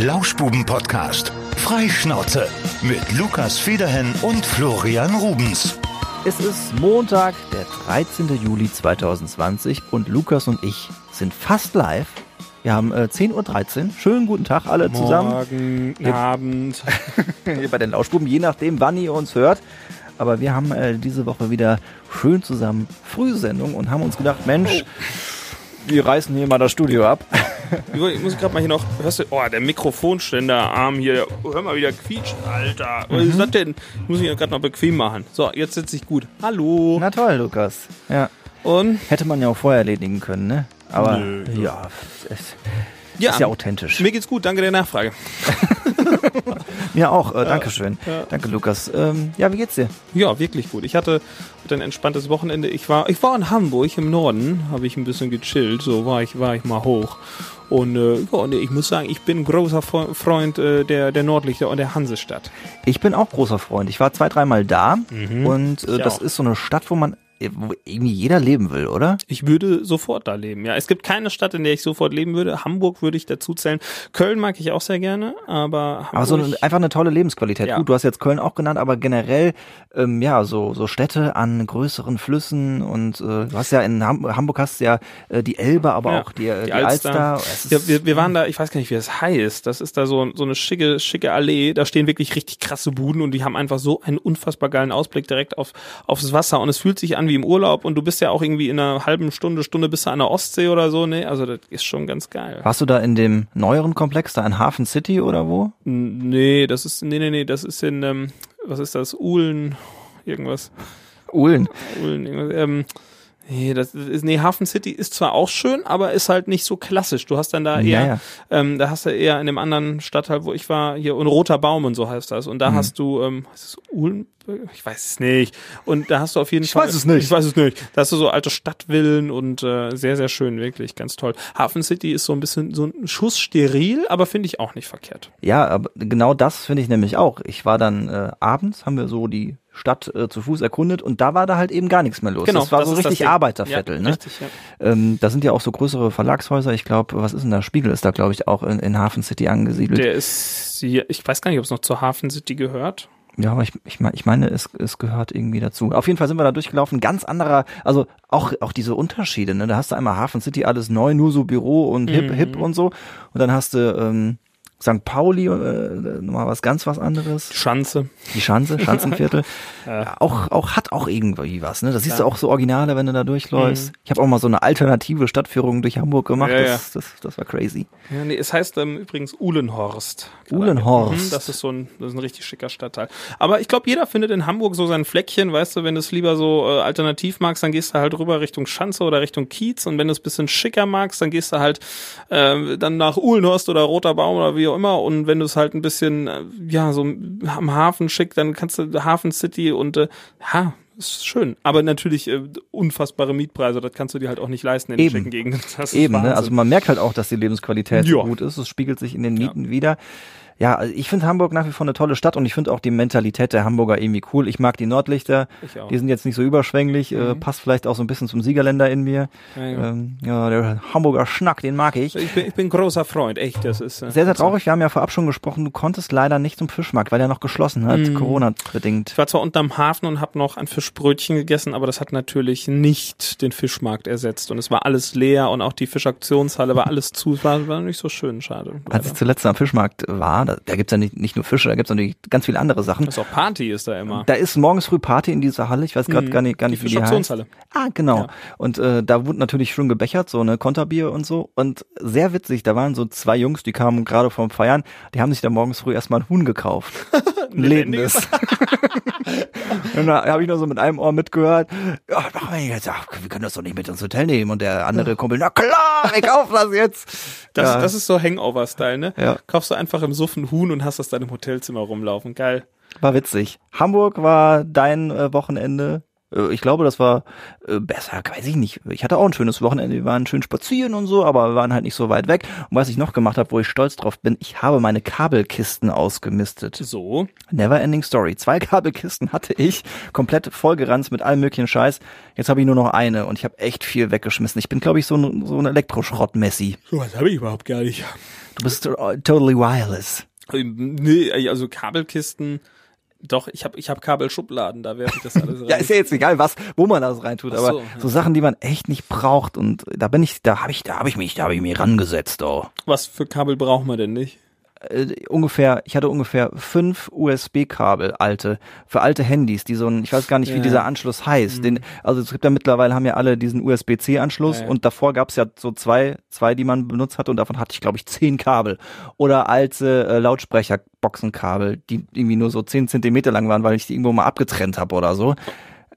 Lauschbuben-Podcast. Freischnauze mit Lukas Federhen und Florian Rubens. Es ist Montag, der 13. Juli 2020 und Lukas und ich sind fast live. Wir haben äh, 10.13 Uhr. Schönen guten Tag alle zusammen. Morgen, Abend. Hier bei den Lauschbuben, je nachdem, wann ihr uns hört. Aber wir haben äh, diese Woche wieder schön zusammen Frühsendung und haben uns gedacht, Mensch, wir reißen hier mal das Studio ab. Ich muss gerade mal hier noch, hörst du, oh, der Mikrofonständerarm hier, oh, hör mal wieder quietscht, Alter. Was ist das denn? Ich muss mich gerade noch bequem machen. So, jetzt sitze ich gut. Hallo. Na toll, Lukas. Ja, Und? hätte man ja auch vorher erledigen können, ne? Aber Nö. ja, es Ja, ist ja authentisch. mir geht's gut, danke der Nachfrage. Mir auch, äh, Dankeschön. ja. Danke, Lukas. Ähm, ja, wie geht's dir? Ja, wirklich gut. Ich hatte ein entspanntes Wochenende. Ich war, ich war in Hamburg im Norden, habe ich ein bisschen gechillt. So war ich, war ich mal hoch. Und äh, ja, nee, ich muss sagen, ich bin großer Fre- Freund äh, der, der Nordlichter und der Hansestadt. Ich bin auch großer Freund. Ich war zwei, dreimal da und äh, das auch. ist so eine Stadt, wo man wo irgendwie jeder leben will, oder? Ich würde sofort da leben. Ja, es gibt keine Stadt, in der ich sofort leben würde. Hamburg würde ich dazu zählen. Köln mag ich auch sehr gerne, aber Hamburg, Aber so eine, einfach eine tolle Lebensqualität. Ja. Gut, du hast jetzt Köln auch genannt, aber generell ähm, ja so so Städte an größeren Flüssen und äh, du hast ja in Ham Hamburg hast du ja äh, die Elbe, aber Ja, auch die, äh, die, die Alster. Alster. Ja, wir, wir waren da, ich weiß gar nicht, wie es heißt. Das ist da so, so eine schicke, schicke Allee. Da stehen wirklich richtig krasse Buden und die haben einfach so einen unfassbar geilen Ausblick direkt auf, aufs Wasser und es fühlt sich an wie im Urlaub und du bist ja auch irgendwie in einer halben Stunde, Stunde bist du an der Ostsee oder so. Nee, also das ist schon ganz geil. warst du da in dem neueren Komplex da in Hafen City oder wo? Nee, das ist, nee, nee, nee, das ist in, ähm, was ist das? Uhlen, irgendwas. Uhlen. Uhlen, irgendwas, ähm, nee, das ist, nee, Hafen City ist zwar auch schön, aber ist halt nicht so klassisch. Du hast dann da eher, Ja, ja. Ähm, da hast du eher in dem anderen Stadtteil, wo ich war, hier, und Roter Baum und so heißt das. Und Mhm. da hast du, ähm, was ist das, Uhlen? Ich weiß es nicht. Und da hast du auf jeden Ich Fall. weiß es nicht. Ich weiß es nicht. Da hast du so alte Stadtvillen und äh, sehr, sehr schön, wirklich, ganz toll. Hafen City ist so ein bisschen so ein Schuss steril, aber finde ich auch nicht verkehrt. Ja, aber genau das finde ich nämlich auch. Ich war dann äh, abends, haben wir so die Stadt äh, zu Fuß erkundet und da war da halt eben gar nichts mehr los. das war so Genau, das richtig Ding. Arbeiterviertel, ja, ne? Richtig, ja. Ähm, da sind ja auch so größere Verlagshäuser. Ich glaube, was ist denn da? Spiegel ist da, glaube ich, auch in, in Hafen City angesiedelt. Der ist hier, ich weiß gar nicht, ob es noch zur Hafen City gehört. ja, aber ich, ich, ich meine, es, es gehört irgendwie dazu. Auf jeden Fall sind wir da durchgelaufen. Ganz anderer, also auch, auch diese Unterschiede. Ne? Da hast du einmal Hafen City, alles neu, nur so Büro und hip, Mhm. hip und so. Und dann hast du ähm, St. Pauli, äh, nochmal was ganz was anderes. Schanze. Die Schanze, Schanzenviertel. Ja. Auch, auch hat auch irgendwie was, ne? Das siehst du auch so Originale, wenn du da durchläufst. Mhm. Ich habe auch mal so eine alternative Stadtführung durch Hamburg gemacht. Ja, das, das, das war crazy. Ja, nee, es heißt ähm, übrigens Uhlenhorst. Uhlenhorst. Mhm, Das ist so ein, das ist ein richtig schicker Stadtteil. Aber ich glaube, jeder findet in Hamburg so sein Fleckchen, weißt du, wenn du es lieber so äh, alternativ magst, dann gehst du halt rüber Richtung Schanze oder Richtung Kiez und wenn du es bisschen schicker magst, dann gehst du halt äh, dann nach Uhlenhorst oder Roter Baum oder wie auch immer und wenn du es halt ein bisschen, äh, ja, so am Hafen schick, dann kannst du Hafen City und äh, ja, ist schön. Aber natürlich äh, unfassbare Mietpreise, das kannst du dir halt auch nicht leisten in den Eben. schicken Gegenden. Eben, ne? Also man merkt halt auch, dass die Lebensqualität Ja. gut ist. Es spiegelt sich in den Mieten wieder. Ja, also ich finde Hamburg nach wie vor eine tolle Stadt und ich finde auch die Mentalität der Hamburger irgendwie cool. Ich mag die Nordlichter. Ich auch. Die sind jetzt nicht so überschwänglich, äh, passt vielleicht auch so ein bisschen zum Siegerländer in mir. Ja, ja. Ähm, ja, der Hamburger Schnack, den mag ich. Ich bin, ich bin großer Freund, echt. Das ist äh, Sehr, sehr traurig. Wir haben ja vorab schon gesprochen, du konntest leider nicht zum Fischmarkt, weil der noch geschlossen hat, Mhm. Corona-bedingt. Ich war zwar unterm Hafen und habe noch ein Fischbrötchen gegessen, aber das hat natürlich nicht den Fischmarkt ersetzt. Und es war alles leer und auch die Fischauktionshalle war alles zu. Es war, war nicht so schön, schade. Als ich leider. zuletzt am Fischmarkt war, da, da gibt's ja nicht, nicht nur Fische, da gibt's natürlich ganz viele andere Sachen. Das ist auch Party ist da immer. Da ist morgens früh Party in dieser Halle. Ich weiß gerade Mhm. gar nicht, gar Die nicht, wie die heißt. Ah, genau. Ja. Und äh, da wurde natürlich schon gebechert, so eine Konterbier und so. Und sehr witzig, da waren so zwei Jungs, die kamen gerade vom Feiern, die haben sich da morgens früh erstmal ein Huhn gekauft. Ein lebendes. und da habe ich nur so mit einem Ohr mitgehört, ja, machen wir jetzt? Ach, wir können das doch nicht mit ins Hotel nehmen. Und der andere Kumpel, na klar, wir kaufen das jetzt. Das, ja. das ist so Hangover-Style, ne? Ja. Kaufst du einfach im Suffen Huhn und hast das dann im Hotelzimmer rumlaufen. Geil. War witzig. Hamburg war dein äh, Wochenende. Äh, Ich glaube, das war äh, besser, weiß ich nicht. Ich hatte auch ein schönes Wochenende, wir waren schön spazieren und so, aber wir waren halt nicht so weit weg. Und was ich noch gemacht habe, wo ich stolz drauf bin, ich habe meine Kabelkisten ausgemistet. So. Never ending story. Zwei Kabelkisten hatte ich, komplett vollgeranzt mit allem möglichen Scheiß. Jetzt habe ich nur noch eine und ich habe echt viel weggeschmissen. Ich bin, glaube ich, so ein, so ein Elektroschrott-Messi. So was habe ich überhaupt gar nicht. Du bist äh, totally wireless. Ähm, Nee, also Kabelkisten. Doch, ich habe ich hab Kabelschubladen, da werfe ich das alles rein. Ja, ist ja jetzt egal, was, wo man das reintut, Ach aber so, so, ja. Sachen, die man echt nicht braucht und da bin ich, da habe ich, da habe ich mich, da habe ich mich rangesetzt, oh. Was für Kabel brauchen wir denn nicht? Äh, ungefähr, ich hatte ungefähr fünf USB-Kabel, alte, für alte Handys, die so ein, ich weiß gar nicht, wie Ja. dieser Anschluss heißt. Den, also es gibt ja mittlerweile, haben ja alle diesen USB-C-Anschluss Ja, ja. und davor gab's ja so zwei, zwei, die man benutzt hat und davon hatte ich, glaube ich, zehn Kabel. Oder alte äh, Lautsprecher-Boxenkabel, die irgendwie nur so zehn Zentimeter lang waren, weil ich die irgendwo mal abgetrennt habe oder so.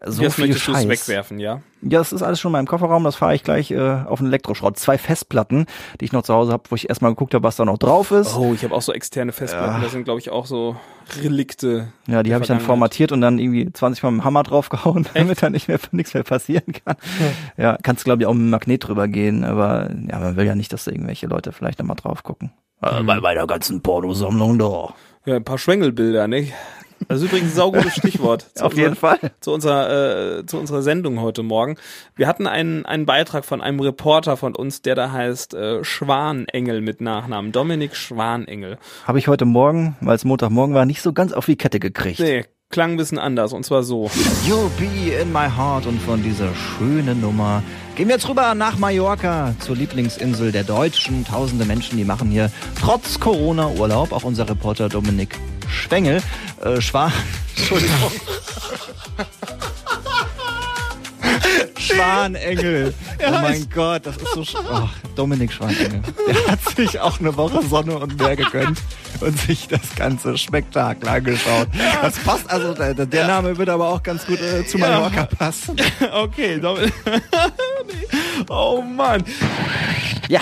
So Jetzt viel Scheiß. wegwerfen, ja? Ja, das ist alles schon mal im Kofferraum, das fahre ich gleich äh, auf den Elektroschrott. Zwei Festplatten, die ich noch zu Hause habe, wo ich erstmal geguckt habe, was da noch drauf ist. Oh, ich habe auch so externe Festplatten, das sind glaube ich auch so Relikte. Ja, die habe ich dann formatiert und dann irgendwie 20 Mal mit dem Hammer draufgehauen, damit da nicht mehr nichts mehr passieren kann. Ja, kannst glaube ich auch mit dem Magnet drüber gehen, aber ja, man will ja nicht, dass da irgendwelche Leute vielleicht nochmal drauf gucken. Äh, bei, der ganzen Pornosammlung da. Ja, ein paar Schwengelbilder, nicht? Das ist übrigens ein saugutes Stichwort. Auf jeden unserer- Fall. Zu unserer, äh, zu unserer Sendung heute Morgen. Wir hatten einen, einen Beitrag von einem Reporter von uns, der da heißt äh, Schwanengel mit Nachnamen. Dominik Schwanengel. Habe ich heute Morgen, weil es Montagmorgen war, nicht so ganz auf die Kette gekriegt. Nee, klang ein bisschen anders und zwar so. You'll be in my heart und von dieser schönen Nummer gehen wir jetzt rüber nach Mallorca, zur Lieblingsinsel der Deutschen. Tausende Menschen, die machen hier trotz Corona Urlaub. Auch unser Reporter Dominik Schwengel, äh, Schwan, Entschuldigung. Schwanengel. Oh mein Gott, das ist so. sch- Oh, Dominik Schwanengel. Der hat sich auch eine Woche Sonne und Meer gegönnt und sich das ganze Spektakel angeschaut. Das passt, also der, der Name wird aber auch ganz gut äh, zu Mallorca passen. okay, Dominik. Oh Mann. Ja,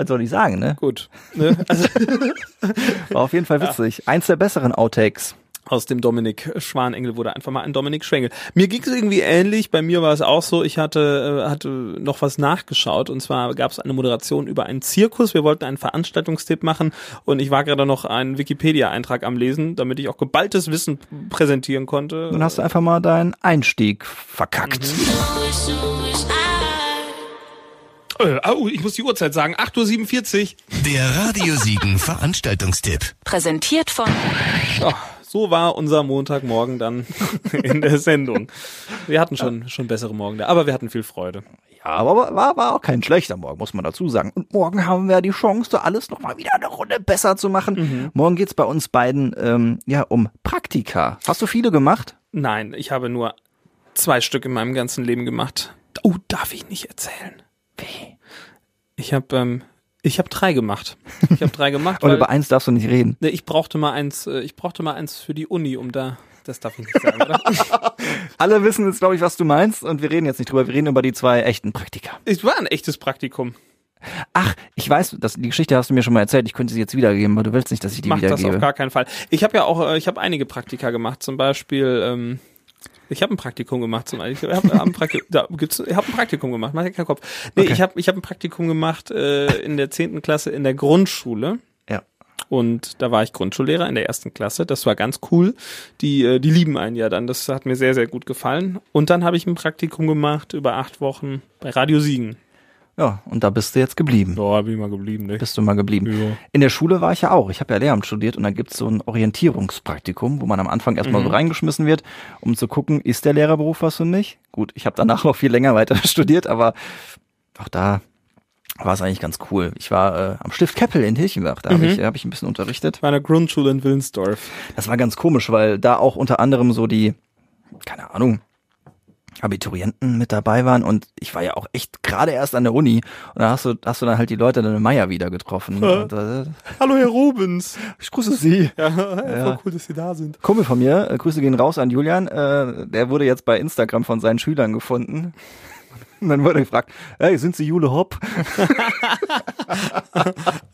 was soll ich sagen, ne? Gut. Ne? Also, War auf jeden Fall witzig. Eins der besseren Outtakes. aus dem Dominik Schwanengel wurde einfach mal ein Dominik Schwengel. Mir ging es irgendwie ähnlich. Bei mir war es auch so, ich hatte, äh, hatte noch was nachgeschaut. Und zwar gab es eine Moderation über einen Zirkus. Wir wollten einen Veranstaltungstipp machen. Und ich war gerade noch einen Wikipedia-Eintrag am Lesen, damit ich auch geballtes Wissen präsentieren konnte. Dann hast du einfach mal deinen Einstieg verkackt. Äh, oh, ich muss die Uhrzeit sagen. 8.47 Uhr. Der Radio Siegen Veranstaltungstipp. Präsentiert von Ja, so war unser Montagmorgen dann in der Sendung. Wir hatten schon, schon bessere Morgen da, aber wir hatten viel Freude. Ja, aber war, war auch kein schlechter Morgen, muss man dazu sagen. Und morgen haben wir die Chance, da alles nochmal wieder eine Runde besser zu machen. Morgen geht's bei uns beiden ähm, ja um Praktika. Hast du viele gemacht? Nein, ich habe nur zwei Stück in meinem ganzen Leben gemacht. Oh, darf ich nicht erzählen. Ich habe ähm, ich habe drei gemacht. Ich habe drei gemacht, Und über eins darfst du nicht reden. nee, ich brauchte mal eins, äh, ich brauchte mal eins für die Uni, um da das darf ich nicht sagen, oder? Alle wissen jetzt, glaube ich, was du meinst. Und wir reden jetzt nicht drüber. Wir reden über die zwei echten Praktika. Es war ein echtes Praktikum. Ach, ich weiß, das, die Geschichte hast du mir schon mal erzählt. Ich könnte sie jetzt wiedergeben, aber du willst nicht, dass ich die Mach das wiedergebe. auf gar keinen Fall. Ich habe ja auch, äh, ich habe einige Praktika gemacht, zum Beispiel, ähm, ich habe ein Praktikum gemacht, zum Beispiel. Ich habe ein, Praktikum, da gibt's, ich hab ein Praktikum gemacht, mach dir keinen Kopf. Nee, Okay. ich habe ich hab ein Praktikum gemacht äh, in der zehnten Klasse in der Grundschule. Ja. Und da war ich Grundschullehrer in der ersten Klasse. Das war ganz cool. Die, äh, die lieben einen ja dann. Das hat mir sehr, sehr gut gefallen. Und dann habe ich ein Praktikum gemacht über acht Wochen bei Radio Siegen. Ja, und da bist du jetzt geblieben. Da bin ich mal geblieben, ne? Bist du mal geblieben. Ja. In der Schule war ich ja auch. Ich habe ja Lehramt studiert und da gibt's so ein Orientierungspraktikum, wo man am Anfang erstmal Mhm. so reingeschmissen wird, um zu gucken, ist der Lehrerberuf was für mich? Gut, ich habe danach noch viel länger weiter studiert, aber auch da war es eigentlich ganz cool. Ich war äh, am Stift Keppel in Hilchenbach, da habe Mhm. ich, hab ich ein bisschen unterrichtet. Bei einer Grundschule in Willensdorf. Das war ganz komisch, weil da auch unter anderem so die, keine Ahnung, Abiturienten mit dabei waren und ich war ja auch echt gerade erst an der Uni und da hast du, hast du dann halt die Leute dann in Meier wieder getroffen. Ja. Und, äh, Hallo, Herr Rubens. ich grüße Sie. Ja, Ja. voll cool, dass Sie da sind. Kumpel von mir, äh, Grüße gehen raus an Julian, äh, der wurde jetzt bei Instagram von seinen Schülern gefunden. Und dann wurde gefragt, hey, sind Sie Jule Hopp?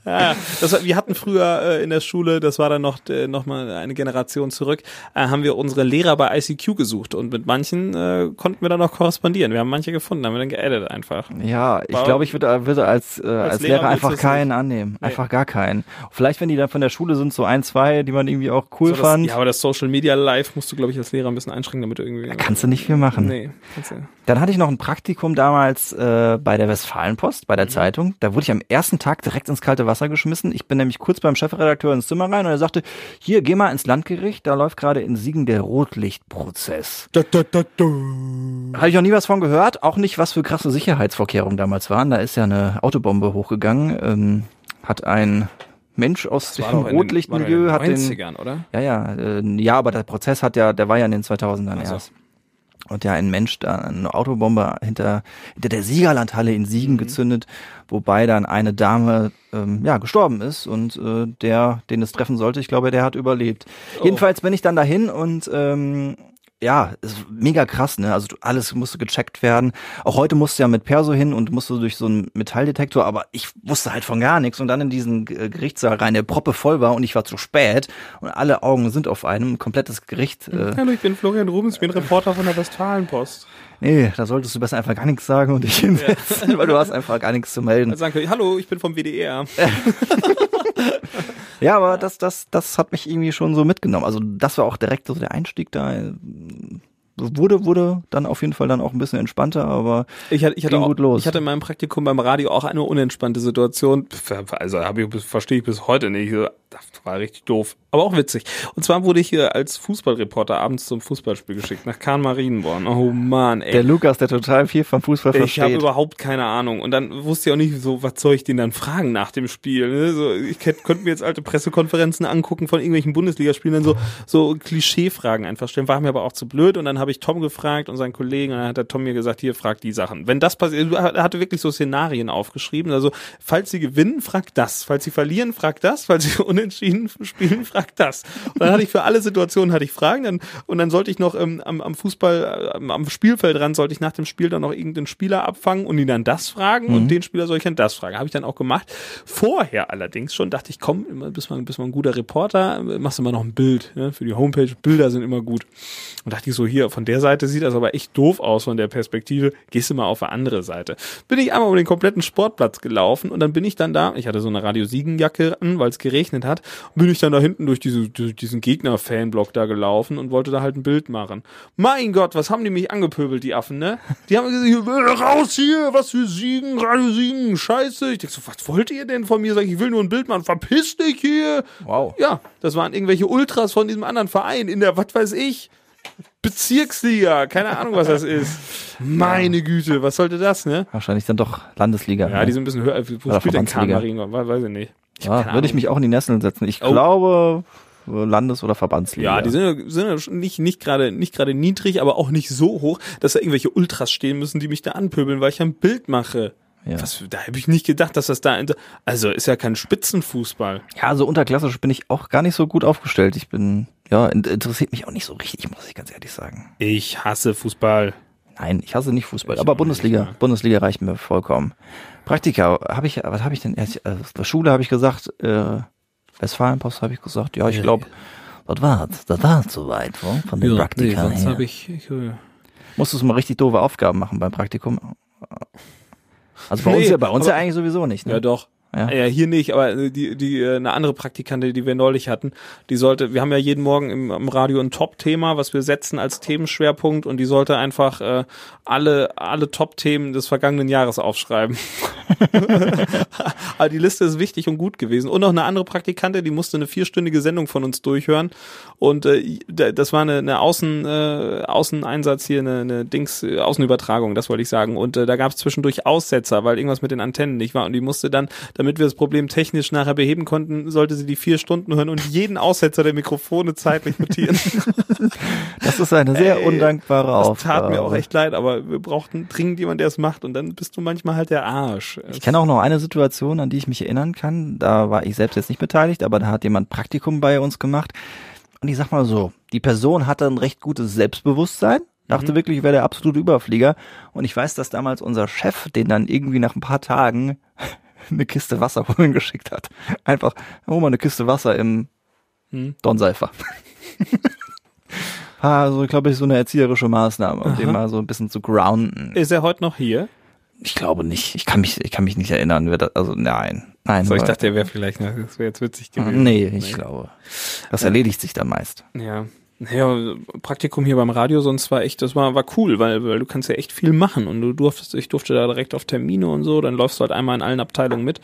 ja, war- wir hatten früher äh, in der Schule, das war dann noch, äh, noch mal eine Generation zurück, äh, haben wir unsere Lehrer bei ICQ gesucht und mit manchen äh, konnten wir dann noch korrespondieren. Wir haben manche gefunden, haben wir dann geaddet einfach. Ja, ich glaube, ich würde, würde als, äh, als, Lehrer Lehrer einfach keinen nicht? annehmen. Einfach gar keinen. Vielleicht, wenn die dann von der Schule sind, so ein, zwei, die man irgendwie auch cool So, das, fand, ja, aber das Social Media Live musst du, glaube ich, als Lehrer ein bisschen einschränken, damit du irgendwie. kannst du nicht viel machen. Nee, kannst du. Dann hatte ich noch ein Praktikum damals äh, bei der Westfalenpost, bei der Zeitung. Da wurde ich am ersten Tag direkt ins kalte Wasser geschmissen. Ich bin nämlich kurz beim Chefredakteur ins Zimmer rein und er sagte, hier, geh mal ins Landgericht, da läuft gerade in Siegen der Rotlichtprozess. Da, da, da, da. Habe ich noch nie was von gehört, auch nicht, was für krasse Sicherheitsvorkehrungen damals waren. Da ist ja eine Autobombe hochgegangen, ähm, hat ein Mensch aus dem Rotlichtmilieu, in den hat den 90ern, oder? ja, ja, äh, ja, aber der Prozess hat ja, der war ja in den 2000ern Ach so. erst. Und ja, ein Mensch da eine Autobombe hinter, hinter der Siegerlandhalle in Siegen Mhm. gezündet, wobei dann eine Dame ähm, ja gestorben ist und äh, der, den es treffen sollte, ich glaube, der hat überlebt. Oh. Jedenfalls bin ich dann dahin und ähm, ja, ist mega krass, ne? Also alles musste gecheckt werden. Auch heute musst du ja mit Perso hin und musst du durch so einen Metalldetektor, aber ich wusste halt von gar nichts und dann in diesen äh, Gerichtssaal rein, der proppe voll war und ich war zu spät und alle Augen sind auf einem, komplettes Gericht. Äh, Hallo, ich bin Florian Rubens, ich bin Reporter von der Westfalenpost. Nee, da solltest du besser einfach gar nichts sagen und dich hinsetzen, weil du hast einfach gar nichts zu melden. Also sagen können, hallo, ich bin vom WDR. Ja, aber das, das, das hat mich irgendwie schon so mitgenommen. Also das war auch direkt so der Einstieg da. Wurde, wurde dann auf jeden Fall dann auch ein bisschen entspannter, aber Ich hatte, ich hatte Ging auch, gut los. ich hatte in meinem Praktikum beim Radio auch eine unentspannte Situation. Also habe ich verstehe ich bis heute nicht. Das war richtig doof, aber auch witzig. Und zwar wurde ich hier als Fußballreporter abends zum Fußballspiel geschickt nach Kahn-Marienborn. Oh Mann, ey. der Lukas, der total viel vom Fußball Ich habe versteht. überhaupt keine Ahnung. Und dann wusste ich auch nicht so, was soll ich den dann fragen nach dem Spiel. Ne? So, ich könnte mir jetzt alte Pressekonferenzen angucken von irgendwelchen Bundesligaspielen, dann so, so Klischeefragen einfach stellen. War mir aber auch zu blöd. Und dann habe ich Tom gefragt und seinen Kollegen. Und dann hat der Tom mir gesagt, hier, frag die Sachen. Wenn das passiert, er hatte wirklich so Szenarien aufgeschrieben. Also, falls sie gewinnen, frag das. Falls sie verlieren, frag das. Falls sie unentschieden spielen, frag das. Und dann hatte ich für alle Situationen hatte ich Fragen. Dann, und dann sollte ich noch ähm, am, am Fußball, äh, am, am Spielfeldrand, sollte ich nach dem Spiel dann noch irgendeinen Spieler abfangen und ihn dann das fragen. Und den Spieler soll ich dann das fragen. Habe ich dann auch gemacht. Vorher allerdings schon dachte ich, komm, bist mal, bist mal ein guter Reporter, machst immer noch ein Bild ne, für die Homepage. Bilder sind immer gut. Und dachte ich so, hier, von der Seite sieht das aber echt doof aus, von der Perspektive. Gehst du mal auf eine andere Seite. Bin ich einmal um den kompletten Sportplatz gelaufen und dann bin ich dann da, ich hatte so eine Radio Siegen-Jacke an, weil es geregnet hat, bin ich dann da hinten durch, diese, durch diesen Gegner-Fanblock da gelaufen und wollte da halt ein Bild machen. Mein Gott, was haben die mich angepöbelt, die Affen, ne? Die haben gesagt, hier, raus hier, was für Siegen, Radio Siegen, scheiße. Ich denk so, was wollt ihr denn von mir? Sag ich, ich will nur ein Bild machen, verpiss dich hier. Wow. Ja, das waren irgendwelche Ultras von diesem anderen Verein in der, was weiß ich, Bezirksliga. Keine Ahnung, was das ist. Meine Güte, was sollte das, ne? Wahrscheinlich dann doch Landesliga. Ja, die sind ein bisschen höher. Wo Oder spielt denn? Weiß, weiß ich nicht. Ja, würde ich mich auch in die Nesseln setzen. Ich Oh. glaube Landes- oder Verbandsliga. Ja, die sind, ja- sind nicht, nicht gerade, nicht gerade niedrig, aber auch nicht so hoch, dass da irgendwelche Ultras stehen müssen, die mich da anpöbeln, weil ich ein Bild mache. Ja. Was, da habe ich nicht gedacht, dass das da, also ist ja kein Spitzenfußball. Ja, so unterklassisch bin ich auch gar nicht so gut aufgestellt. Ich bin, ja, in- interessiert mich auch nicht so richtig, muss ich ganz ehrlich sagen. Ich hasse Fußball. Nein, ich hasse nicht Fußball, Ich aber Bundesliga, nicht, ja. Bundesliga reicht mir vollkommen. Praktika, habe ich, was habe ich denn erst, also aus der Schule habe ich gesagt, äh, Westfalenpost habe ich gesagt, ja, ich glaube, das war's, das war's soweit, von den Praktika her. ich, ich äh, Musstest du mal richtig doofe Aufgaben machen beim Praktikum? Also bei Nee, uns ja, bei uns aber- ja eigentlich sowieso nicht, ne? Ja, doch. Ja. Ja. hier nicht, aber äh, die, die, äh, eine andere Praktikantin, die wir neulich hatten, die sollte, wir haben ja jeden Morgen im, im Radio ein Top-Thema, was wir setzen als Themenschwerpunkt und die sollte einfach äh, alle, alle Top-Themen des vergangenen Jahres aufschreiben. aber die Liste ist wichtig und gut gewesen. Und noch eine andere Praktikantin, die musste eine vierstündige Sendung von uns durchhören. Und äh, da- das war eine, eine Außen, äh, Außeneinsatz hier, eine, eine Dings, äh, Außenübertragung, das wollte ich sagen. Und äh, da gab es zwischendurch Aussetzer, weil irgendwas mit den Antennen nicht war. Und die musste dann, damit wir das Problem technisch nachher beheben konnten, sollte sie die vier Stunden hören und jeden Aussetzer der Mikrofone zeitlich notieren. Das ist eine sehr Ey, undankbare Das Aufgabe. tat mir auch echt leid, aber wir brauchten dringend jemanden, der es macht. Und dann bist du manchmal halt der Arsch. Ich kenne auch noch eine Situation, an die ich mich erinnern kann. Da war ich selbst jetzt nicht beteiligt, aber da hat jemand Praktikum bei uns gemacht. Und ich sag mal so, die Person hatte ein recht gutes Selbstbewusstsein, Dachte wirklich, ich wäre der absolute Überflieger. Und ich weiß, dass damals unser Chef den dann irgendwie nach ein paar Tagen eine Kiste Wasser holen geschickt hat. Einfach, hol mal eine Kiste Wasser im Hm. Don Seifer. Also, glaube ich, so eine erzieherische Maßnahme, um den Aha. mal so ein bisschen zu grounden. Ist er heute noch hier? Ich glaube nicht. Ich kann mich, ich kann mich nicht erinnern. wer das- Also, nein. Nein. So, ich dachte, er wäre vielleicht, das wäre jetzt witzig gewesen. Nee, ich glaube. Das erledigt sich dann meist. Ja. Ja, Praktikum hier beim Radio sonst war echt, das war, war cool, weil, weil du kannst ja echt viel machen und du durftest, ich durfte da direkt auf Termine und so, dann läufst du halt einmal in allen Abteilungen mit.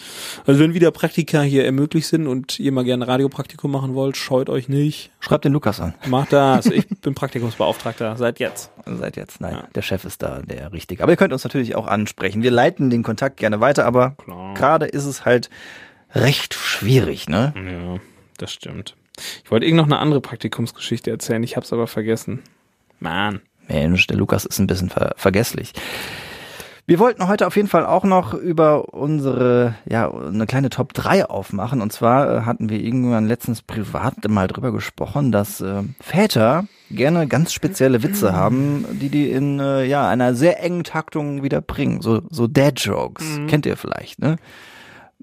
Also wenn wieder Praktika hier ermöglicht sind und ihr mal gerne Radiopraktikum machen wollt, scheut euch nicht. Schreibt den Lukas an. Macht das. Ich bin Praktikumsbeauftragter seit jetzt. Seit jetzt. Nein, Ja. der Chef ist da der Richtige. Aber ihr könnt uns natürlich auch ansprechen. Wir leiten den Kontakt gerne weiter, aber gerade ist es halt recht schwierig, ne? Ja, das stimmt. Ich wollte irgend noch eine andere Praktikumsgeschichte erzählen, ich hab's aber vergessen. Mann. Mensch, der Lukas ist ein bisschen ver vergesslich. Wir wollten heute auf jeden Fall auch noch über unsere, ja, eine kleine Top 3 aufmachen. Und zwar äh, hatten wir irgendwann letztens privat mal drüber gesprochen, dass äh, Väter gerne ganz spezielle Witze haben, die die in äh, ja einer sehr engen Taktung wieder bringen. So, so Dad-Jokes. Kennt ihr vielleicht, ne?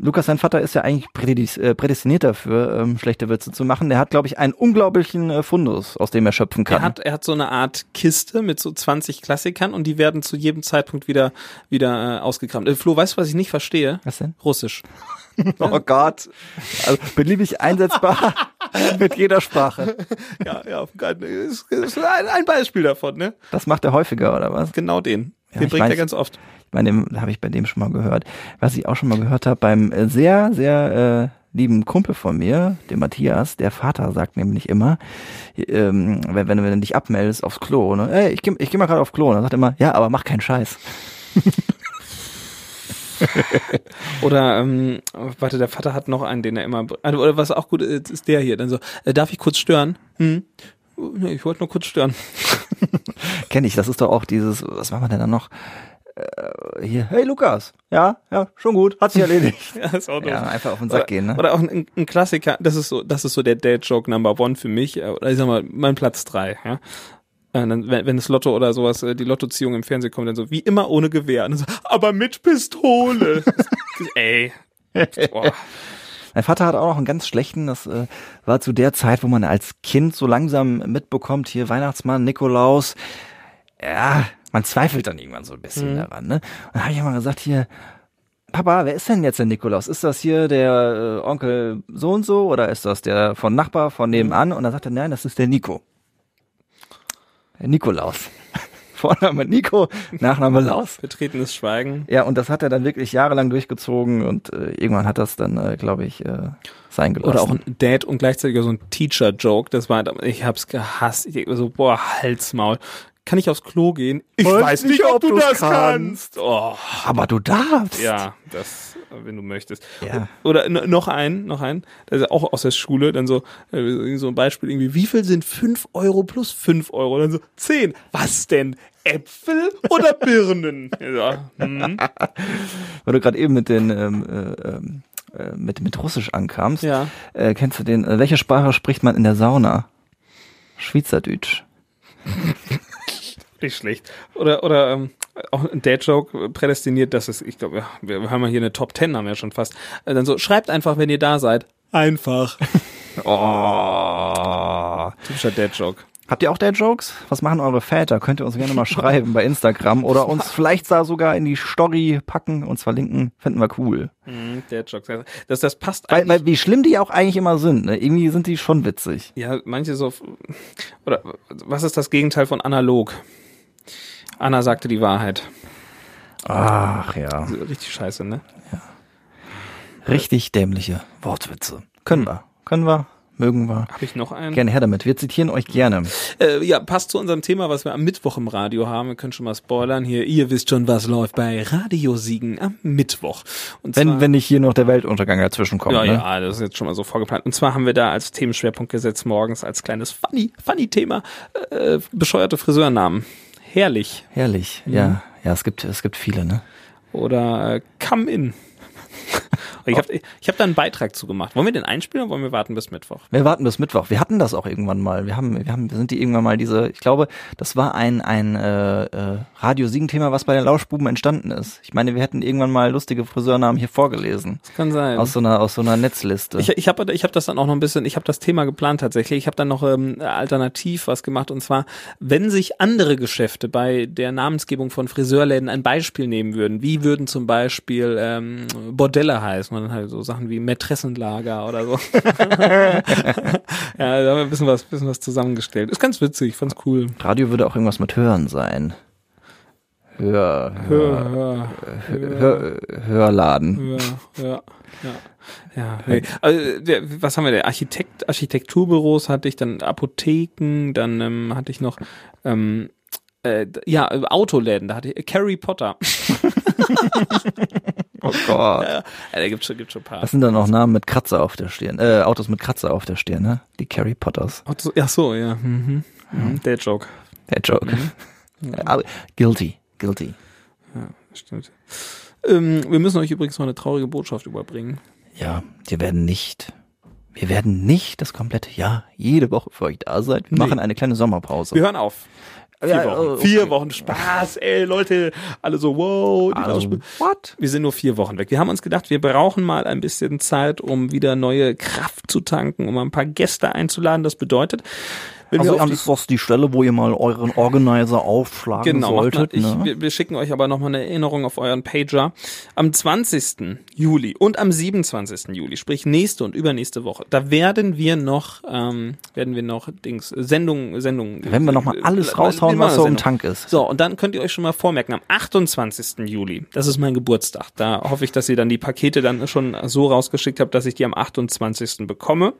Lukas, sein Vater ist ja eigentlich äh, prädestiniert dafür, ähm, schlechte Witze zu machen. Der hat, glaube ich, einen unglaublichen äh, Fundus, aus dem er schöpfen kann. Er hat, er hat so eine Art Kiste mit so 20 Klassikern und die werden zu jedem Zeitpunkt wieder, wieder äh, ausgekramt. Äh, Flo, weißt du, was ich nicht verstehe? Was denn? Russisch. Oh Gott. Also beliebig einsetzbar mit jeder Sprache. Ja, ja, ist, ist ein, ein Beispiel davon, ne? Das macht er häufiger, oder was? Genau den. Ja, den bringt er weiß. ganz oft. Ich meine, dem habe ich bei dem schon mal gehört. Was ich auch schon mal gehört habe, beim äh, sehr, sehr äh, lieben Kumpel von mir, dem Matthias, der Vater sagt nämlich immer, ähm, wenn, wenn du dich abmeldest aufs Klo, ne, ey, ich geh, ich geh mal gerade aufs Klo, und dann sagt er immer, ja, aber mach keinen Scheiß. Oder, ähm, warte, der Vater hat noch einen, den er immer, also, oder was auch gut ist, ist der hier. Dann so, äh, darf ich kurz stören? Hm? Nee, ich wollte nur kurz stören. Kenn ich, das ist doch auch dieses, was machen wir denn da noch? Äh, hier, hey Lukas, ja, ja, schon gut, hat sich erledigt. Ja, ist auch doof. ja, einfach auf den Sack oder, gehen, ne? Oder auch ein, ein Klassiker, das ist so, das ist so der Dad-Joke Number One für mich, äh, oder ich sag mal, mein Platz drei, ja. Äh, Dann, wenn, wenn das Lotto oder sowas, die Lottoziehung im Fernsehen kommt, dann so, wie immer ohne Gewehr. Und dann so, aber mit Pistole. Ey. Boah. Mein Vater hat auch noch einen ganz schlechten, das äh, war zu der Zeit, wo man als Kind so langsam mitbekommt, hier Weihnachtsmann, Nikolaus, ja, man zweifelt dann irgendwann so ein bisschen Mhm. daran, ne? Und dann habe ich immer gesagt, hier, Papa, wer ist denn jetzt der Nikolaus? Ist das hier der äh, Onkel so und so oder ist das der von Nachbar von nebenan? Und dann sagt er, nein, das ist der Nico. Der Nikolaus. Vorname Nico, Nachname Laus. Betretenes Schweigen. Ja, und das hat er dann wirklich jahrelang durchgezogen und äh, irgendwann hat das dann, äh, glaube ich, äh, sein gelassen. Oder auch ein Dad und gleichzeitig so ein Teacher-Joke. Das war, ich hab's gehasst. Ich so, boah, Halsmaul. Kann ich aufs Klo gehen? Ich Weiß nicht, ob du's Oh, Aber du darfst. ja, das, wenn du möchtest. Ja. Oder noch ein, noch ein, das ist auch aus der Schule, dann so, äh, so ein Beispiel irgendwie, wie viel sind 5 Euro plus 5 Euro? Dann so, 10. Was denn? Äpfel oder Birnen? Ja, hm. Weil du gerade eben mit den ähm, äh, ähm, äh, mit mit Russisch ankamst. ja. Äh, kennst du den? Welche Sprache spricht man in der Sauna? Schweizerdeutsch. Nicht schlecht. Oder, oder ähm, auch ein Dad-Joke prädestiniert, dass es, ich glaube, ja, wir haben ja hier eine Top 10, haben wir ja schon fast. Äh, dann so, schreibt einfach, wenn ihr da seid. Einfach. Oh. Typischer Dad-Joke. Habt ihr auch der Jokes? Was machen eure Väter? Könnt ihr uns gerne mal schreiben bei Instagram oder uns vielleicht da sogar in die Story packen, uns verlinken. Finden wir cool. Mhm, Dad-Jokes. Das, das passt Weil, eigentlich. weil wie schlimm die auch eigentlich immer sind. Ne? Irgendwie sind die schon witzig. ja, manche so, oder was ist das Gegenteil von analog? Anna sagte die Wahrheit. Ach ja. Richtig scheiße, ne? Richtig dämliche Wortwitze. Können wir. Können wir. Mögen wir. Habe ich noch einen? Gerne her damit. Wir zitieren euch gerne. Äh, ja, passt zu unserem Thema, was wir am Mittwoch im Radio haben. Wir können schon mal spoilern hier. Ihr wisst schon, was läuft bei Radiosiegen am Mittwoch. Und Wenn, zwar- wenn nicht hier noch der Weltuntergang dazwischen kommt. Ja, ne? ja, das ist jetzt schon mal so vorgeplant. Und zwar haben wir da als Themenschwerpunkt gesetzt morgens als kleines funny, funny Thema äh, bescheuerte Friseurnamen. Herrlich. Herrlich. Mhm. Ja, ja, es gibt, es gibt viele, ne? Oder äh, Come In. ich habe ich hab da einen Beitrag zu gemacht. Wollen wir den einspielen oder wollen wir warten bis Mittwoch? Wir warten bis Mittwoch. Wir hatten das auch irgendwann mal. Wir haben, wir haben, wir sind die irgendwann mal diese, ich glaube, das war ein, ein äh, äh, Radio-Siegen-Thema, was bei den Lauschbuben entstanden ist. Ich meine, wir hätten irgendwann mal lustige Friseurnamen hier vorgelesen. Das kann sein. Aus so einer, aus so einer Netzliste. Ich, ich habe ich hab das dann auch noch ein bisschen, ich habe das Thema geplant tatsächlich. Ich habe dann noch ähm, alternativ was gemacht und zwar, wenn sich andere Geschäfte bei der Namensgebung von Friseurläden ein Beispiel nehmen würden, wie würden zum Beispiel ähm, Bordelle heißen und dann halt so Sachen wie Mätressenlager oder so. ja, da haben wir ein bisschen was, bisschen was zusammengestellt. Ist ganz witzig, ich fand's cool. Radio würde auch irgendwas mit Hören sein. Hör, Hör, hör, Hör, Hör, Hörladen. Ja, ja, ja. Ja, nee. also, der, was haben wir? Der Architekt, Architekturbüros hatte ich, dann Apotheken, dann ähm, hatte ich noch ähm, äh, ja, Autoläden, da hatte ich Carrie Potter. Oh Gott. ja, da gibt's schon, gibt's schon ein paar. Das sind dann auch Namen mit Kratzer auf der Stirn. Äh, Autos mit Kratzer auf der Stirn, ne? Die Carrie Potters. Autos, ja, so, ja. Mhm. Mhm. Der Joke. Der Joke. Aber guilty. Guilty. Ja, stimmt. Ähm, wir müssen euch übrigens noch eine traurige Botschaft überbringen. Ja, wir werden nicht, wir werden nicht das komplette Jahr jede Woche für euch da sein. Wir Nee. machen eine kleine Sommerpause. Wir hören auf. Vier Ja, Wochen. okay. Vier Wochen Spaß, ey, Leute. Alle so, wow. Die Also, what? Wir sind nur vier Wochen weg. Wir haben uns gedacht, wir brauchen mal ein bisschen Zeit, um wieder neue Kraft zu tanken, um ein paar Gäste einzuladen. Das bedeutet, wenn wir Also auf die ist das die Stelle, wo ihr mal euren Organizer aufschlagen Genau, solltet. ich, ne? wir, wir schicken euch aber nochmal eine Erinnerung auf euren Pager. Am 20. Juli und am 27. Juli, sprich nächste und übernächste Woche, da werden wir noch, ähm, werden wir noch Dings, Sendungen, Sendungen. Wenn wir nochmal alles äh, raushauen, wir was so im. Tank ist. So, und dann könnt ihr euch schon mal vormerken, am 28. Juli, das ist mein Geburtstag. Da hoffe ich, dass ihr dann die Pakete dann schon so rausgeschickt habt, dass ich die am 28. bekomme.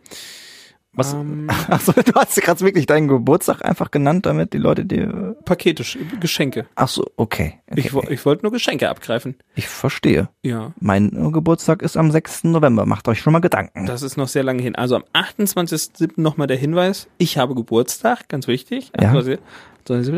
Was? Ähm, Achso, du hast gerade wirklich deinen Geburtstag einfach genannt, damit die Leute dir. Pakete, Sch- Geschenke. Ach so, okay. okay. Ich, ich wollte nur Geschenke abgreifen. ich verstehe. Ja. Mein äh, Geburtstag ist am 6. November. Macht euch schon mal Gedanken. Das ist noch sehr lange hin. Also am 28.07. nochmal der Hinweis. Ich habe Geburtstag, ganz wichtig. Ja. Also,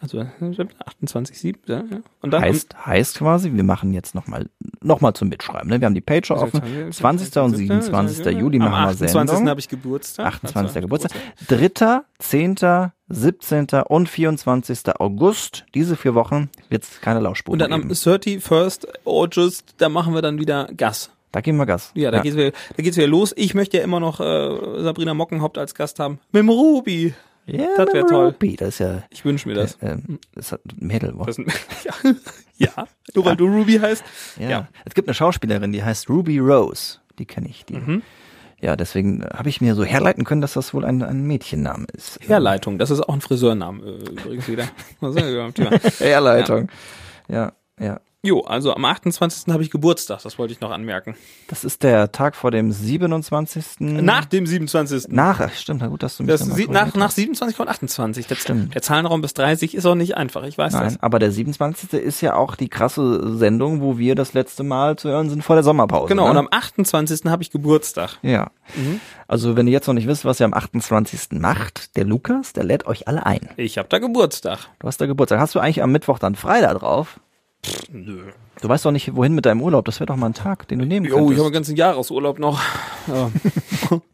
also, also 28.07. Ja. Und dann heißt, heißt quasi, wir machen jetzt nochmal noch mal zum Mitschreiben. Ne? Wir haben die Pager offen. 20. und 27. Juli am machen wir 28. Sendung. habe ich Geburtstag. 28. Also, Geburtstag. 3., 10., 17. und 24. August. Diese vier Wochen wird es keine Lauschspuren Und dann am geben. 31st August, da machen wir dann wieder Gas. Da geben wir Gas. Ja, da geht's wieder, da geht's wieder los. Ich möchte ja immer noch äh, Sabrina Mockenhaupt als Gast haben. Mit dem Ruby. Ja, das wär toll. Ruby, Das ist ja Ich wünsche mir das. ähm, das hat ein Mädel. Das ja. ja, nur weil du Ruby heißt. Ja. Ja. Es gibt eine Schauspielerin, die heißt Ruby Rose. Die kenne ich. Die. Mhm. Ja, deswegen habe ich mir so herleiten können, dass das wohl ein, ein Mädchenname ist. Herleitung, das ist auch ein Friseurname äh, übrigens wieder. Herleitung. Ja, ja. Jo, also am 28. habe ich Geburtstag, das wollte ich noch anmerken. Das ist der Tag vor dem 27. Nach dem 27. Nach, ach, stimmt, na gut, dass du mich Das sieht nach, nach hast. 27 kommt 28. Der, Stimmt. der Zahlenraum bis 30 ist auch nicht einfach, ich weiß Nein, das. aber der 27. ist ja auch die krasse Sendung, wo wir das letzte Mal zu hören sind vor der Sommerpause. Genau, ne? und am 28. habe ich Geburtstag. Ja. Also wenn ihr jetzt noch nicht wisst, was ihr am 28. macht, der Lukas, der lädt euch alle ein. Ich habe da Geburtstag. Du hast da Geburtstag. Hast du eigentlich am Mittwoch dann frei da drauf? Nö. Du weißt doch nicht, wohin mit deinem Urlaub. Das wäre doch mal ein Tag, den du nehmen Jo, ich könntest. habe einen ganzen Jahresurlaub noch. Ja.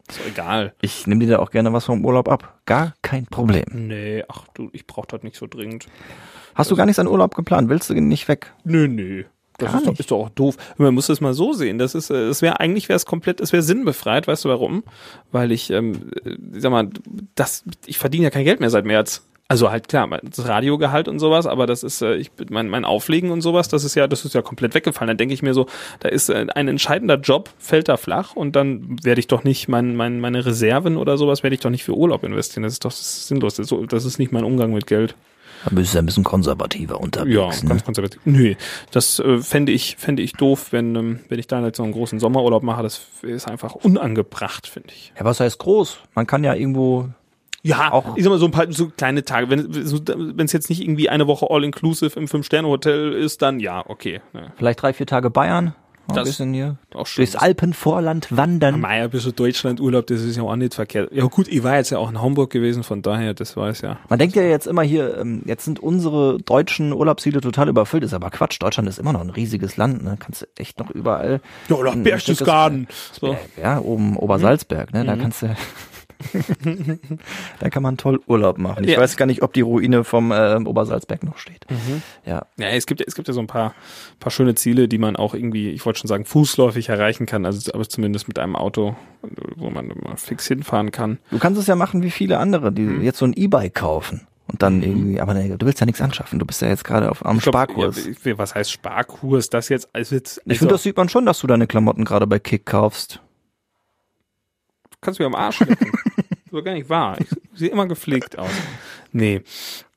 ist doch egal. Ich nehme dir da auch gerne was vom Urlaub ab. Gar kein Problem. Nee, ach du, ich brauch das nicht so dringend. Hast du gar nichts an Urlaub geplant? Willst du nicht weg? Nö, nö. Das ist doch, ist doch auch doof. Man muss das mal so sehen. Das ist, äh, es wäre eigentlich wäre es komplett, es wäre sinnbefreit. Weißt du warum? Weil ich, ähm, äh, sag mal, das, ich verdiene ja kein Geld mehr seit März. Also halt klar, das Radiogehalt und sowas, aber das ist, äh, ich mein, mein Auflegen und sowas, das ist ja, das ist ja komplett weggefallen. Dann denke ich mir so, da ist äh, ein entscheidender Job, fällt da flach und dann werde ich doch nicht mein, mein, meine Reserven oder sowas werde ich doch nicht für Urlaub investieren. Das ist doch sinnlos. Das ist, so, das ist nicht mein Umgang mit Geld. Da bist du ein bisschen konservativer Ja, unterwegs. ne? ganz konservativ. Nö, das äh, fände ich, fände ich doof, wenn, ähm, wenn ich da jetzt so einen großen Sommerurlaub mache. Das ist einfach unangebracht, finde ich. Ja, was heißt groß? Man kann ja irgendwo Ja, Auch- ich sag mal so ein paar so kleine Tage. Wenn es jetzt nicht irgendwie eine Woche all-inclusive im Fünf-Sterne-Hotel ist, dann ja, okay. Ja. vielleicht drei, vier Tage Bayern. Ein Das- bisschen hier Auch schön. durchs Alpenvorland wandern. Meier, ein bisschen Deutschland-Urlaub, das ist ja auch nicht verkehrt. Ja gut, ich war jetzt ja auch in Hamburg gewesen, von daher, das weiß ja. Man denkt ja jetzt immer hier, ähm, jetzt sind unsere deutschen Urlaubsziele total überfüllt, ist aber Quatsch. Deutschland ist immer noch ein riesiges Land, ne? Kannst du echt noch überall. Ja, ein Berchtesgaden. So. Ja, oben Obersalzberg, ne? Da Mhm. kannst du. da kann man toll Urlaub machen. Ich Ja. weiß gar nicht, ob die Ruine vom äh, Obersalzberg noch steht. Ja. Ja, es gibt, ja- es gibt ja so ein paar, paar schöne Ziele, die man auch irgendwie, ich wollte schon sagen, fußläufig erreichen kann, also aber zumindest mit einem Auto, wo man mal fix hinfahren kann. Du kannst es ja machen wie viele andere, die Mhm. jetzt so ein E-Bike kaufen. Und dann irgendwie, aber nee, du willst ja nichts anschaffen. Du bist ja jetzt gerade auf am glaub, Sparkurs. Ja, was heißt Sparkurs? Das jetzt, als jetzt, ich finde, das sieht man schon, dass du deine Klamotten gerade bei Kick kaufst. Kannst du mir am Arsch lecken. so gar nicht wahr. Ich sehe immer gepflegt aus. Nee.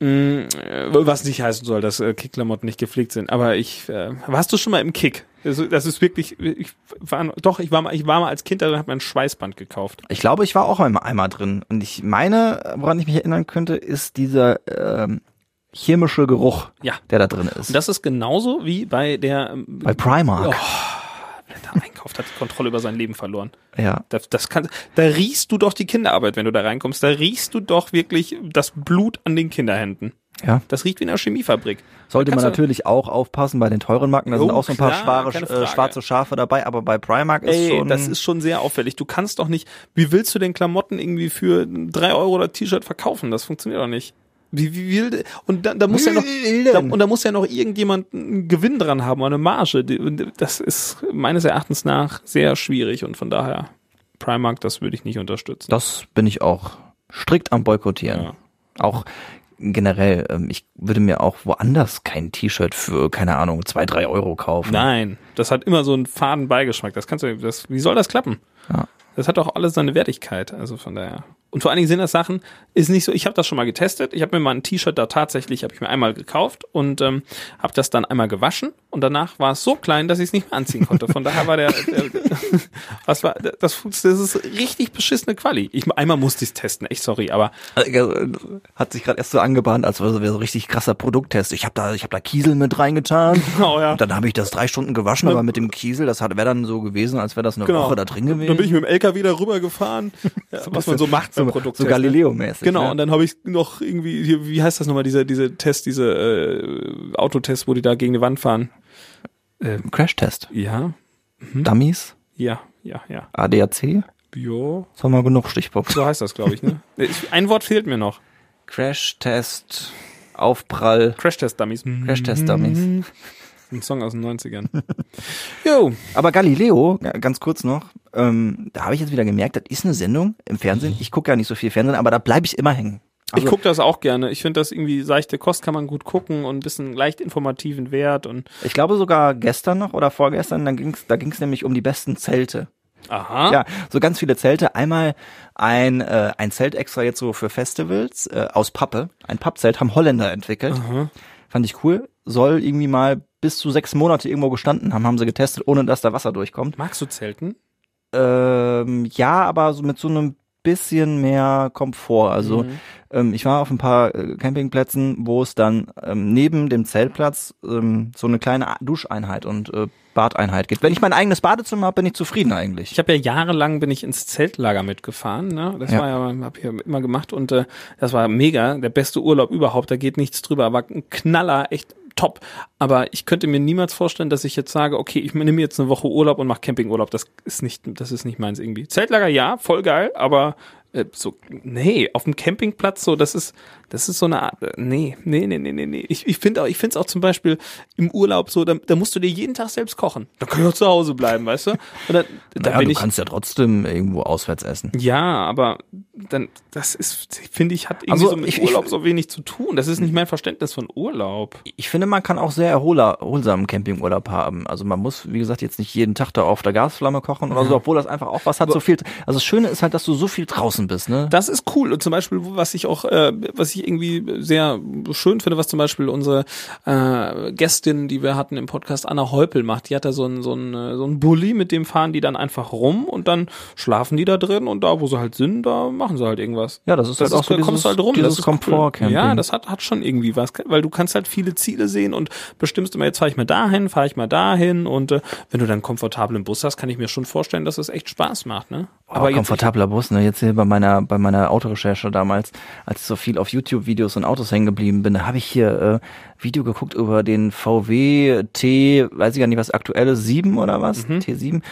Mm, äh, was nicht heißen soll, dass äh, Kickklamotten nicht gepflegt sind. Aber ich, äh, warst du schon mal im Kick? Also, das ist wirklich, ich war, doch, ich war mal, ich war mal als Kind, da habe mir ein Schweißband gekauft. Ich glaube, ich war auch einmal, einmal drin. Und ich meine, woran ich mich erinnern könnte, ist dieser ähm, chemische Geruch, Ja. der da drin ist. Und das ist genauso wie bei der, ähm, bei Primark. Wer da einkauft, hat die Kontrolle über sein Leben verloren. Ja. Das, das kann, da riechst du doch die Kinderarbeit, wenn du da reinkommst. Da riechst du doch wirklich das Blut an den Kinderhänden. Ja. Das riecht wie in einer Chemiefabrik. Sollte man Kannst natürlich auch aufpassen bei den teuren Marken. Da sind Oh, auch so ein paar klar, schware, äh, schwarze Schafe dabei, aber bei Primark ist Ey, schon. das ist schon sehr auffällig. Du kannst doch nicht, wie willst du denn Klamotten irgendwie für drei Euro oder T-Shirt verkaufen? Das funktioniert doch nicht. Wie, wie will, und da, da muss ja noch, da, und da muss ja noch irgendjemand einen Gewinn dran haben, oder eine Marge. Das ist meines Erachtens nach sehr schwierig und von daher Primark, das würde ich nicht unterstützen. das bin ich auch strikt am Boykottieren. Ja. Auch generell, ähm, ich würde mir auch woanders kein T-Shirt für, keine Ahnung, zwei, drei Euro kaufen. Nein, das hat immer so einen faden Beigeschmack. Das kannst du, das, wie soll das klappen? Ja. Das hat doch alles seine Wertigkeit. Also von daher. Und vor allen Dingen sind das Sachen, ist nicht so, ich habe das schon mal getestet. Ich habe mir mal ein T-Shirt da tatsächlich, habe ich mir einmal gekauft und ähm, habe das dann einmal gewaschen und danach war es so klein, dass ich es nicht mehr anziehen konnte. Von daher war der, der was war, das, das ist richtig beschissene Quali. Ich, einmal musste ich es testen, echt sorry, aber Also, Hat sich gerade erst so angebahnt, als wäre so richtig krasser Produkttest. Ich habe da, ich habe da Kiesel mit reingetan. Oh ja. Und dann habe ich das drei Stunden gewaschen, aber mit dem Kiesel, das wäre dann so gewesen, als wäre das eine Woche da drin gewesen. Dann bin ich mit dem LKW da rüber gefahren, ja, was man so macht so, Produkttest. so Galileo-mäßig. Genau, ne? und dann habe ich noch irgendwie, hier, wie heißt das nochmal, diese, diese Test, diese äh, Autotests, wo die da gegen die Wand fahren. Crashtest. Ja, Dummies, ja, ja, ja. ADAC. Jo, Das haben wir genug Stichpunkte. so heißt das, glaube ich, ne? Ein Wort fehlt mir noch. Crashtest, Aufprall, Crash-Test-Dummies. Crashtest-Dummies. Ein Song aus den 90ern. jo, Aber Galileo, ganz kurz noch, ähm, da habe ich jetzt wieder gemerkt, das ist eine Sendung im Fernsehen. Ich gucke ja nicht so viel Fernsehen, aber da bleibe ich immer hängen. ich gucke das auch gerne. Ich finde das irgendwie seichte Kost kann man gut gucken und ein bisschen leicht informativen Wert und Ich glaube sogar gestern noch oder vorgestern, dann ging's, da ging's nämlich um die besten Zelte. aha. Ja, so ganz viele Zelte. Einmal ein, äh, ein Zelt extra jetzt so für Festivals äh, aus Pappe. Ein Pappzelt haben Holländer entwickelt. Fand ich cool. Soll irgendwie mal bis zu sechs Monate irgendwo gestanden haben, haben sie getestet, ohne dass da Wasser durchkommt. Magst du Zelten? Ähm, ja, aber so mit so einem bisschen mehr Komfort. Also ähm, ich war auf ein paar äh, Campingplätzen, wo es dann ähm, neben dem Zeltplatz ähm, so eine kleine Duscheinheit und äh, Badeinheit gibt. Wenn ich mein eigenes Badezimmer habe, bin ich zufrieden eigentlich. Ich habe ja jahrelang bin ich ins Zeltlager mitgefahren, ne? Das Ja. war ja, habe ich ja immer gemacht und äh, das war mega, der beste Urlaub überhaupt, da geht nichts drüber, war ein Knaller, echt top. Aber ich könnte mir niemals vorstellen, dass ich jetzt sage, okay, ich nehme jetzt eine Woche Urlaub und mache Campingurlaub. Das ist nicht, das ist nicht meins irgendwie. Zeltlager ja, voll geil, aber äh, so, nee, auf dem Campingplatz so, das ist, das ist so eine Art, äh, nee, nee, nee, nee, nee, nee. Ich, ich finde auch, ich finde es auch zum Beispiel im Urlaub so, da, da musst du dir jeden Tag selbst kochen. Da kann ich auch zu Hause bleiben, weißt du? Da Naja, du ich, kannst ja trotzdem irgendwo auswärts essen. ja, aber dann, das ist, finde ich, hat irgendwie Also so mit ich- ich- Urlaub so wenig zu tun. Das ist nicht mein Verständnis von Urlaub. Ich finde, man kann auch sehr erholer, erholsamen Campingurlaub haben. Also man muss, wie gesagt, jetzt nicht jeden Tag da auf der Gasflamme kochen oder so, obwohl das einfach auch was hat. So viel. Also das Schöne ist halt, dass du so viel draußen bist, ne? Das ist cool. Und zum Beispiel, was ich auch, äh, was ich ich irgendwie sehr schön finde, was zum Beispiel unsere äh, Gästin, die wir hatten im Podcast, Anna Heupel macht. Die hat da so einen so einen, so einen Bulli, mit dem fahren die dann einfach rum und dann schlafen die da drin und da, wo sie halt sind, da machen sie halt irgendwas. Ja, das ist Das halt ist, auch so da kommst dieses, du halt rum. dieses das ist cool. Komfort-Camping. Ja, das hat, hat schon irgendwie was, weil du kannst halt viele Ziele sehen und bestimmst immer, jetzt fahre ich mal dahin, fahre ich mal dahin und äh, wenn du dann einen komfortablen Bus hast, kann ich mir schon vorstellen, dass es echt Spaß macht, ne? Aber jetzt- komfortabler Bus, ne? Jetzt hier bei meiner, bei meiner Autorecherche damals, als ich so viel auf YouTube-Videos und Autos hängen geblieben bin, da habe ich hier äh, Video geguckt über den VW T, weiß ich gar nicht was, aktuelle 7 oder was? Mhm. T7.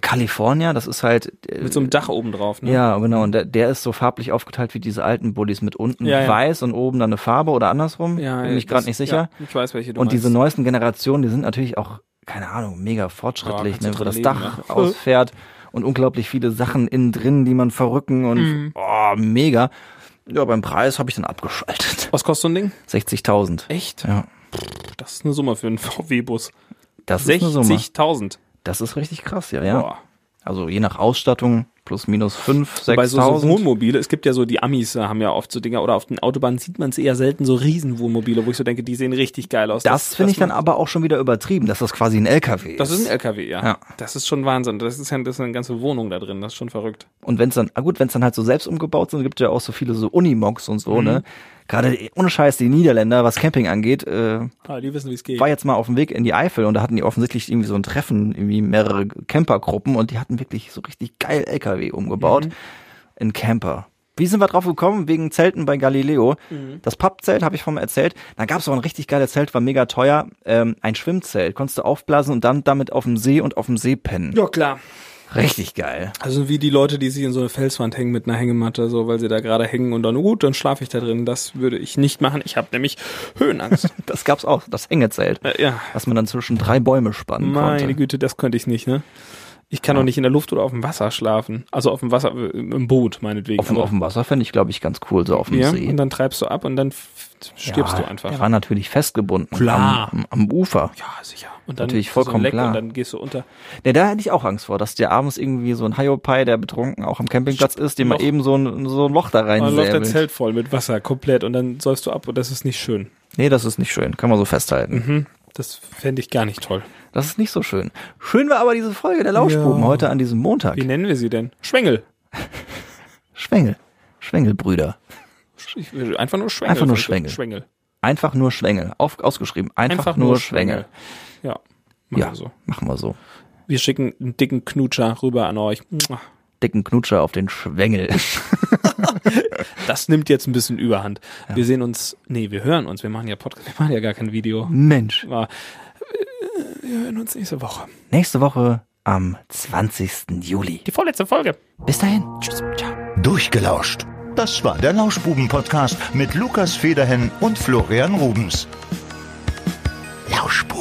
California, das ist halt. äh, mit so einem Dach oben drauf, ne? Ja, genau. Und der, der ist so farblich aufgeteilt wie diese alten Bullies mit unten Ja, ja. weiß und oben dann eine Farbe oder andersrum. ja Bin ich gerade nicht sicher. Ja, ich weiß, welche du und meinst. diese neuesten Generationen, die sind natürlich auch, keine Ahnung, mega fortschrittlich, ne, wo das Dach leben, ja. ausfährt und unglaublich viele Sachen innen drin, die man verrücken und Mhm. oh, mega. Ja, beim Preis habe ich dann abgeschaltet. Was kostet so ein Ding? 60.000. Echt? Ja, Das ist eine Summe für einen VW-Bus. das ist eine Summe. 60.000. Das ist richtig krass, ja, ja. Boah. Also je nach Ausstattung plus minus 5, Bei so, so 6.000. Wohnmobile, es gibt ja so, die Amis äh, haben ja oft so Dinger, oder auf den Autobahnen sieht man es eher selten, so Riesenwohnmobile, wo ich so denke, die sehen richtig geil aus. das finde ich dann aber auch schon wieder übertrieben, dass das quasi ein LKW Das ist ein LKW, ja. Ja. Das ist schon Wahnsinn. Das ist ja das ist eine ganze Wohnung da drin. Das ist schon verrückt. Und wenn es dann, ah gut, wenn es dann halt so selbst umgebaut sind, gibt ja auch so viele so Unimogs und so, Mhm. ne? Gerade ohne Scheiß die Niederländer, was Camping angeht, äh, Ah, die wissen, wie es geht. war jetzt mal auf dem Weg in die Eifel und da hatten die offensichtlich irgendwie so ein Treffen, irgendwie mehrere Campergruppen und die hatten wirklich so richtig geil LKW umgebaut in Camper. Wie sind wir drauf gekommen? Wegen Zelten bei Galileo. Das Pappzelt habe ich vom erzählt. Da gab es auch ein richtig geiles Zelt, war mega teuer. Ähm, ein Schwimmzelt. Konntest du aufblasen und dann damit auf dem See und auf dem See pennen. Ja, klar. Richtig geil. Also wie die Leute, die sich in so eine Felswand hängen mit einer Hängematte, so weil sie da gerade hängen und dann, gut, dann schlafe ich da drin. Das würde ich nicht machen. Ich habe nämlich Höhenangst. Das gab's auch, das Hängezelt. äh, ja, Was man dann zwischen drei Bäume spannen meine konnte. Güte, das könnte ich nicht, ne? Ich kann doch nicht in der Luft oder auf dem Wasser schlafen. Also auf dem Wasser, äh, im Boot meinetwegen. Auf dem, auf dem Wasser fände ich, glaube ich, ganz cool, so auf dem ja, See. und dann treibst du ab und dann stirbst ja, du einfach. Der war natürlich festgebunden Klar. Am, am, Ufer. Ja, sicher. Und dann Natürlich so vollkommen Leck klar. Und dann gehst du unter. Ja, da hätte ich auch Angst vor, dass der abends irgendwie so ein Hiopai, der betrunken auch am Campingplatz ist, dem mal eben so ein, so ein Loch da Und dann läuft dein. Zelt voll mit Wasser, komplett. Und dann säufst du ab und das ist nicht schön. Nee, das ist nicht schön. Kann man so festhalten. Mhm. Das fände ich gar nicht toll. Das ist nicht so schön. Schön war aber diese Folge der Lauschbuben Ja. heute an diesem Montag. Wie nennen wir sie denn? Schwengel. Schwengel. Schwengelbrüder. Einfach nur Schwengel. Einfach nur Schwengel. Schwengel. Schwengel. Einfach nur Schwengel. Auf, ausgeschrieben. Einfach, nur Schwengel. Ja. Machen Ja, wir so. machen wir so. Wir schicken einen dicken Knutscher rüber an euch. Dicken Knutscher auf den Schwengel. Das nimmt jetzt ein bisschen Überhand. Wir sehen uns, nee, wir hören uns. Wir machen ja Podcast, wir machen ja gar kein Video. Mensch wir hören uns nächste Woche. Nächste Woche am 20. Juli. Die vorletzte Folge. Bis dahin. Tschüss. Ciao. Durchgelauscht. Das war der Lauschbuben-Podcast mit Lukas Federhen und Florian Rubens. Lauschbuben.